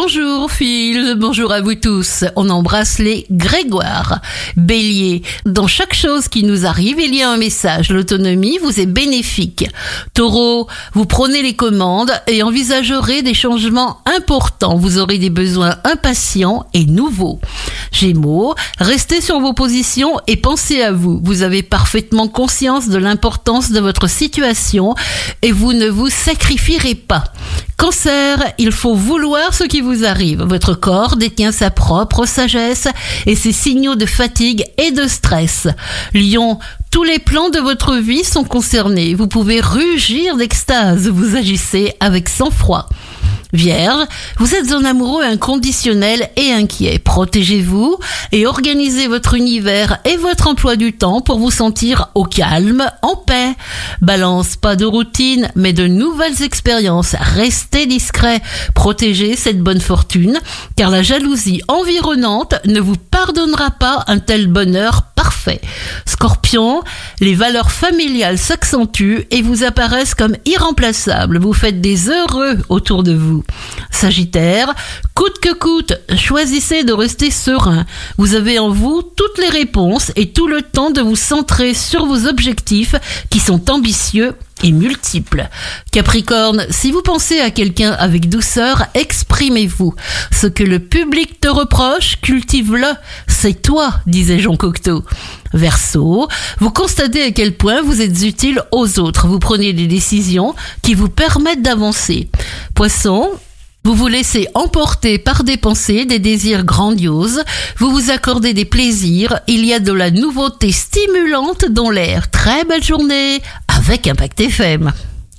Bonjour Phil, bonjour à vous tous. On embrasse les Grégoire. Bélier, dans chaque chose qui nous arrive, il y a un message. L'autonomie vous est bénéfique. Taureau, vous prenez les commandes et envisagerez des changements importants. Vous aurez des besoins impatients et nouveaux. Gémeaux, restez sur vos positions et pensez à vous. Vous avez parfaitement conscience de l'importance de votre situation et vous ne vous sacrifierez pas. Cancer, il faut vouloir ce qui vous arrive. Votre corps détient sa propre sagesse et ses signaux de fatigue et de stress. Lion, tous les plans de votre vie sont concernés. Vous pouvez rugir d'extase. Vous agissez avec sang-froid. Vierge, vous êtes un amoureux inconditionnel et inquiet. Protégez-vous et organisez votre univers et votre emploi du temps pour vous sentir au calme, en paix. Balance, pas de routine, mais de nouvelles expériences. Restez discret. Protégez cette bonne fortune, car la jalousie environnante ne vous pardonnera pas un tel bonheur. Scorpion, les valeurs familiales s'accentuent et vous apparaissent comme irremplaçables. Vous faites des heureux autour de vous. Sagittaire, coûte que coûte, choisissez de rester serein. Vous avez en vous toutes les réponses et tout le temps de vous centrer sur vos objectifs qui sont ambitieux et multiples. Capricorne, si vous pensez à quelqu'un avec douceur, exprimez-vous. Ce que le public te reproche, cultive-le. C'est toi, disait Jean Cocteau. Verseau, vous constatez à quel point vous êtes utile aux autres. Vous prenez des décisions qui vous permettent d'avancer. Poisson, vous vous laissez emporter par des pensées, des désirs grandioses, vous vous accordez des plaisirs, il y a de la nouveauté stimulante dans l'air. Très belle journée avec Impact FM.